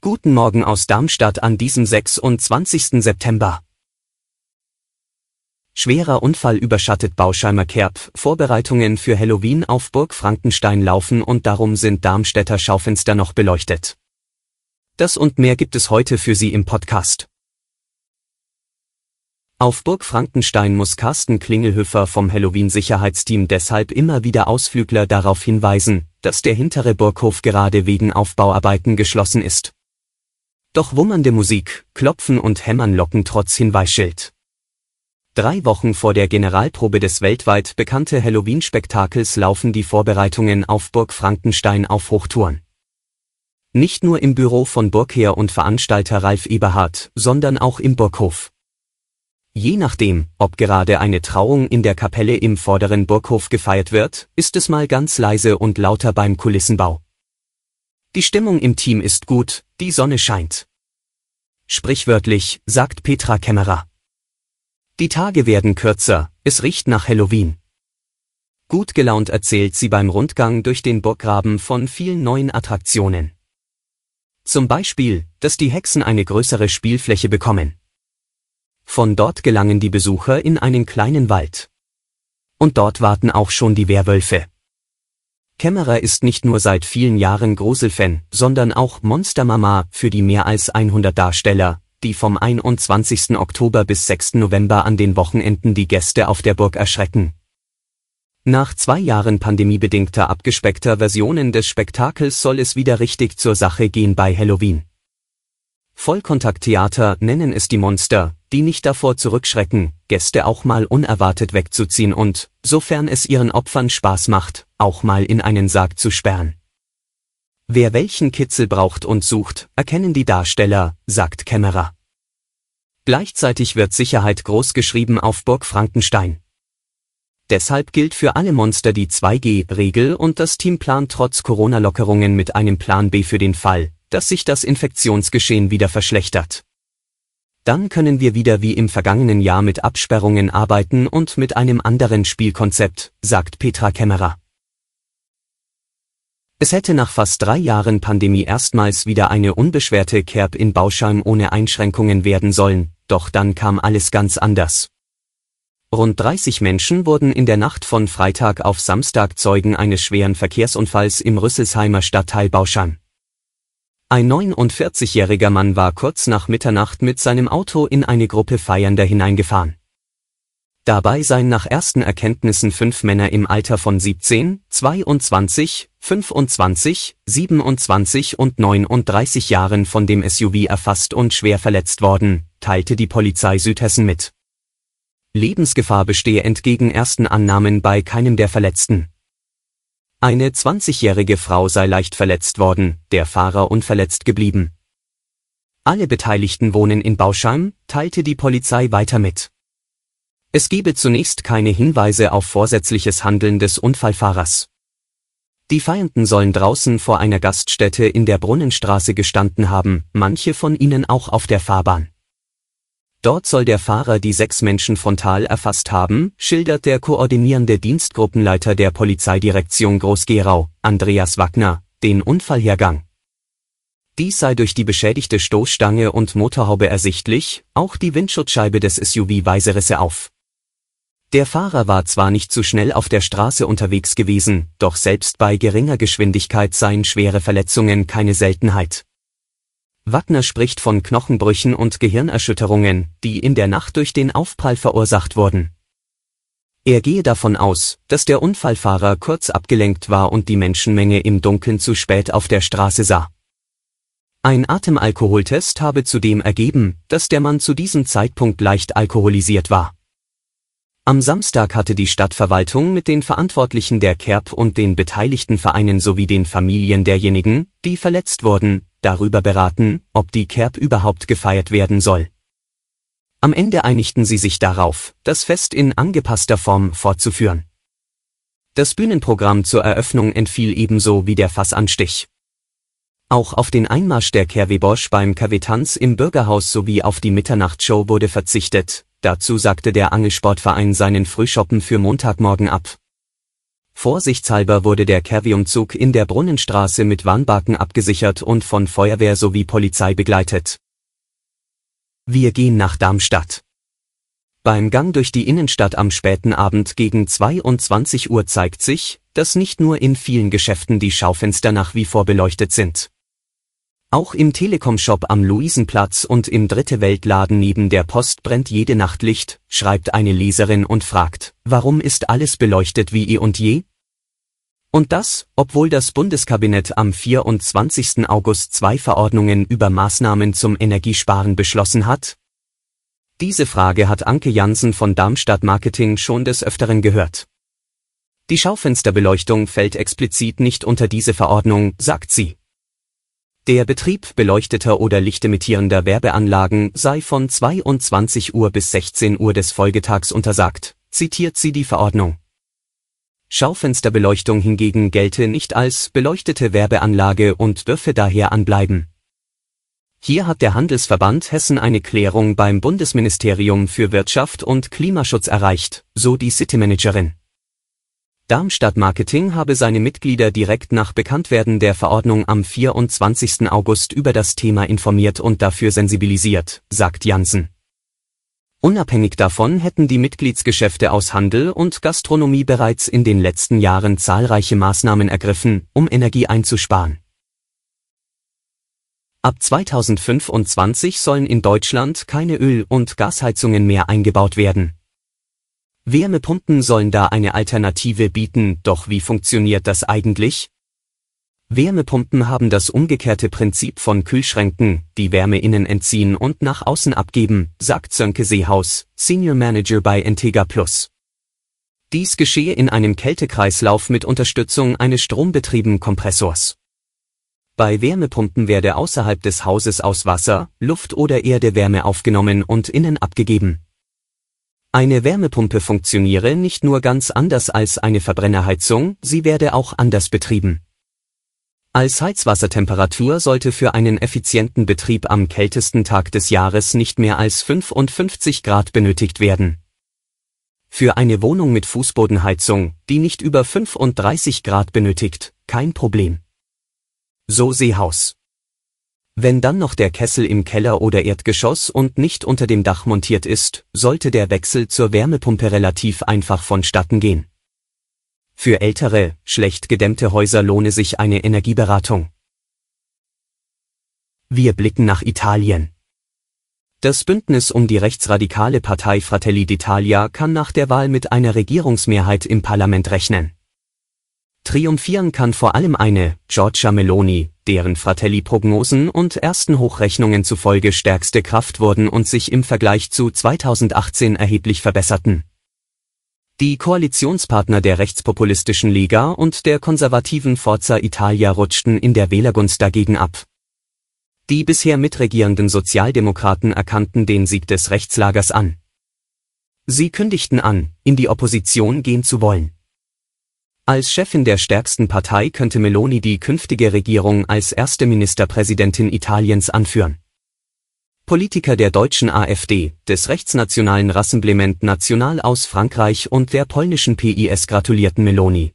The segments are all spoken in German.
Guten Morgen aus Darmstadt an diesem 26. September. Schwerer Unfall überschattet Bauscheimer Kerb, Vorbereitungen für Halloween auf Burg Frankenstein laufen und darum sind Darmstädter Schaufenster noch beleuchtet. Das und mehr gibt es heute für Sie im Podcast. Auf Burg Frankenstein muss Carsten Klingelhöfer vom Halloween-Sicherheitsteam deshalb immer wieder Ausflügler darauf hinweisen, dass der hintere Burghof gerade wegen Aufbauarbeiten geschlossen ist. Doch wummernde Musik, Klopfen und Hämmern locken trotz Hinweisschild. Drei Wochen vor der Generalprobe des weltweit bekannte Halloween-Spektakels laufen die Vorbereitungen auf Burg Frankenstein auf Hochtouren. Nicht nur im Büro von Burgherr und Veranstalter Ralf Eberhardt, sondern auch im Burghof. Je nachdem, ob gerade eine Trauung in der Kapelle im vorderen Burghof gefeiert wird, ist es mal ganz leise und lauter beim Kulissenbau. Die Stimmung im Team ist gut, die Sonne scheint. Sprichwörtlich, sagt Petra Kämmerer. Die Tage werden kürzer, es riecht nach Halloween. Gut gelaunt erzählt sie beim Rundgang durch den Burggraben von vielen neuen Attraktionen. Zum Beispiel, dass die Hexen eine größere Spielfläche bekommen. Von dort gelangen die Besucher in einen kleinen Wald. Und dort warten auch schon die Werwölfe. Kämmerer ist nicht nur seit vielen Jahren Gruselfan, sondern auch Monstermama für die mehr als 100 Darsteller, die vom 21. Oktober bis 6. November an den Wochenenden die Gäste auf der Burg erschrecken. Nach zwei Jahren pandemiebedingter abgespeckter Versionen des Spektakels soll es wieder richtig zur Sache gehen bei Halloween. Vollkontakttheater nennen es die Monster, die nicht davor zurückschrecken, Gäste auch mal unerwartet wegzuziehen und, sofern es ihren Opfern Spaß macht, auch mal in einen Sarg zu sperren. Wer welchen Kitzel braucht und sucht, erkennen die Darsteller, sagt Kämmerer. Gleichzeitig wird Sicherheit großgeschrieben auf Burg Frankenstein. Deshalb gilt für alle Monster die 2G-Regel und das Team plant trotz Corona-Lockerungen mit einem Plan B für den Fall, dass sich das Infektionsgeschehen wieder verschlechtert. Dann können wir wieder wie im vergangenen Jahr mit Absperrungen arbeiten und mit einem anderen Spielkonzept, sagt Petra Kämmerer. Es hätte nach fast drei Jahren Pandemie erstmals wieder eine unbeschwerte Kerb in Bauschheim ohne Einschränkungen werden sollen, doch dann kam alles ganz anders. Rund 30 Menschen wurden in der Nacht von Freitag auf Samstag Zeugen eines schweren Verkehrsunfalls im Rüsselsheimer Stadtteil Bauschheim. Ein 49-jähriger Mann war kurz nach Mitternacht mit seinem Auto in eine Gruppe Feiernder hineingefahren. Dabei seien nach ersten Erkenntnissen fünf Männer im Alter von 17, 22, 25, 27 und 39 Jahren von dem SUV erfasst und schwer verletzt worden, teilte die Polizei Südhessen mit. Lebensgefahr bestehe entgegen ersten Annahmen bei keinem der Verletzten. Eine 20-jährige Frau sei leicht verletzt worden, der Fahrer unverletzt geblieben. Alle Beteiligten wohnen in Bauschheim, teilte die Polizei weiter mit. Es gebe zunächst keine Hinweise auf vorsätzliches Handeln des Unfallfahrers. Die Feiernden sollen draußen vor einer Gaststätte in der Brunnenstraße gestanden haben, manche von ihnen auch auf der Fahrbahn. Dort soll der Fahrer die sechs Menschen frontal erfasst haben, schildert der koordinierende Dienstgruppenleiter der Polizeidirektion Groß-Gerau, Andreas Wagner, den Unfallhergang. Dies sei durch die beschädigte Stoßstange und Motorhaube ersichtlich, auch die Windschutzscheibe des SUV weise Risse auf. Der Fahrer war zwar nicht zu schnell auf der Straße unterwegs gewesen, doch selbst bei geringer Geschwindigkeit seien schwere Verletzungen keine Seltenheit. Wagner spricht von Knochenbrüchen und Gehirnerschütterungen, die in der Nacht durch den Aufprall verursacht wurden. Er gehe davon aus, dass der Unfallfahrer kurz abgelenkt war und die Menschenmenge im Dunkeln zu spät auf der Straße sah. Ein Atemalkoholtest habe zudem ergeben, dass der Mann zu diesem Zeitpunkt leicht alkoholisiert war. Am Samstag hatte die Stadtverwaltung mit den Verantwortlichen der Kerb und den beteiligten Vereinen sowie den Familien derjenigen, die verletzt wurden, darüber beraten, ob die Kerb überhaupt gefeiert werden soll. Am Ende einigten sie sich darauf, das Fest in angepasster Form fortzuführen. Das Bühnenprogramm zur Eröffnung entfiel ebenso wie der Fassanstich. Auch auf den Einmarsch der Kerwebosch beim KW-Tanz im Bürgerhaus sowie auf die Mitternachtsshow wurde verzichtet, dazu sagte der Angelsportverein seinen Frühschoppen für Montagmorgen ab. Vorsichtshalber wurde der Kerwi-Umzug in der Brunnenstraße mit Warnbarken abgesichert und von Feuerwehr sowie Polizei begleitet. Wir gehen nach Darmstadt. Beim Gang durch die Innenstadt am späten Abend gegen 22 Uhr zeigt sich, dass nicht nur in vielen Geschäften die Schaufenster nach wie vor beleuchtet sind. Auch im Telekom-Shop am Luisenplatz und im Dritte Weltladen neben der Post brennt jede Nacht Licht, schreibt eine Leserin und fragt, warum ist alles beleuchtet wie eh und je? Und das, obwohl das Bundeskabinett am 24. August zwei Verordnungen über Maßnahmen zum Energiesparen beschlossen hat? Diese Frage hat Anke Jansen von Darmstadt Marketing schon des Öfteren gehört. Die Schaufensterbeleuchtung fällt explizit nicht unter diese Verordnung, sagt sie. Der Betrieb beleuchteter oder lichtemittierender Werbeanlagen sei von 22 Uhr bis 16 Uhr des Folgetags untersagt, zitiert sie die Verordnung. Schaufensterbeleuchtung hingegen gelte nicht als beleuchtete Werbeanlage und dürfe daher anbleiben. Hier hat der Handelsverband Hessen eine Klärung beim Bundesministerium für Wirtschaft und Klimaschutz erreicht, so die Citymanagerin. Darmstadt Marketing habe seine Mitglieder direkt nach Bekanntwerden der Verordnung am 24. August über das Thema informiert und dafür sensibilisiert, sagt Jansen. Unabhängig davon hätten die Mitgliedsgeschäfte aus Handel und Gastronomie bereits in den letzten Jahren zahlreiche Maßnahmen ergriffen, um Energie einzusparen. Ab 2025 sollen in Deutschland keine Öl- und Gasheizungen mehr eingebaut werden. Wärmepumpen sollen da eine Alternative bieten, doch wie funktioniert das eigentlich? Wärmepumpen haben das umgekehrte Prinzip von Kühlschränken, die Wärme innen entziehen und nach außen abgeben, sagt Sönke Seehaus, Senior Manager bei Entega Plus. Dies geschehe in einem Kältekreislauf mit Unterstützung eines strombetriebenen Kompressors. Bei Wärmepumpen werde außerhalb des Hauses aus Wasser, Luft oder Erde Wärme aufgenommen und innen abgegeben. Eine Wärmepumpe funktioniere nicht nur ganz anders als eine Verbrennerheizung, sie werde auch anders betrieben. Als Heizwassertemperatur sollte für einen effizienten Betrieb am kältesten Tag des Jahres nicht mehr als 55 Grad benötigt werden. Für eine Wohnung mit Fußbodenheizung, die nicht über 35 Grad benötigt, kein Problem. So Seehaus. Wenn dann noch der Kessel im Keller oder Erdgeschoss und nicht unter dem Dach montiert ist, sollte der Wechsel zur Wärmepumpe relativ einfach vonstatten gehen. Für ältere, schlecht gedämmte Häuser lohne sich eine Energieberatung. Wir blicken nach Italien. Das Bündnis um die rechtsradikale Partei Fratelli d'Italia kann nach der Wahl mit einer Regierungsmehrheit im Parlament rechnen. Triumphieren kann vor allem eine Giorgia Meloni, deren Fratelli-Prognosen und ersten Hochrechnungen zufolge stärkste Kraft wurden und sich im Vergleich zu 2018 erheblich verbesserten. Die Koalitionspartner der rechtspopulistischen Liga und der konservativen Forza Italia rutschten in der Wählergunst dagegen ab. Die bisher mitregierenden Sozialdemokraten erkannten den Sieg des Rechtslagers an. Sie kündigten an, in die Opposition gehen zu wollen. Als Chefin der stärksten Partei könnte Meloni die künftige Regierung als erste Ministerpräsidentin Italiens anführen. Politiker der deutschen AfD, des rechtsnationalen Rassemblement National aus Frankreich und der polnischen PIS gratulierten Meloni.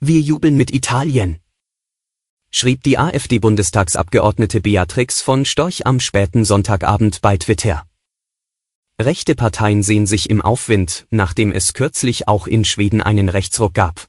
Wir jubeln mit Italien, schrieb die AfD-Bundestagsabgeordnete Beatrix von Storch am späten Sonntagabend bei Twitter. Rechte Parteien sehen sich im Aufwind, nachdem es kürzlich auch in Schweden einen Rechtsruck gab.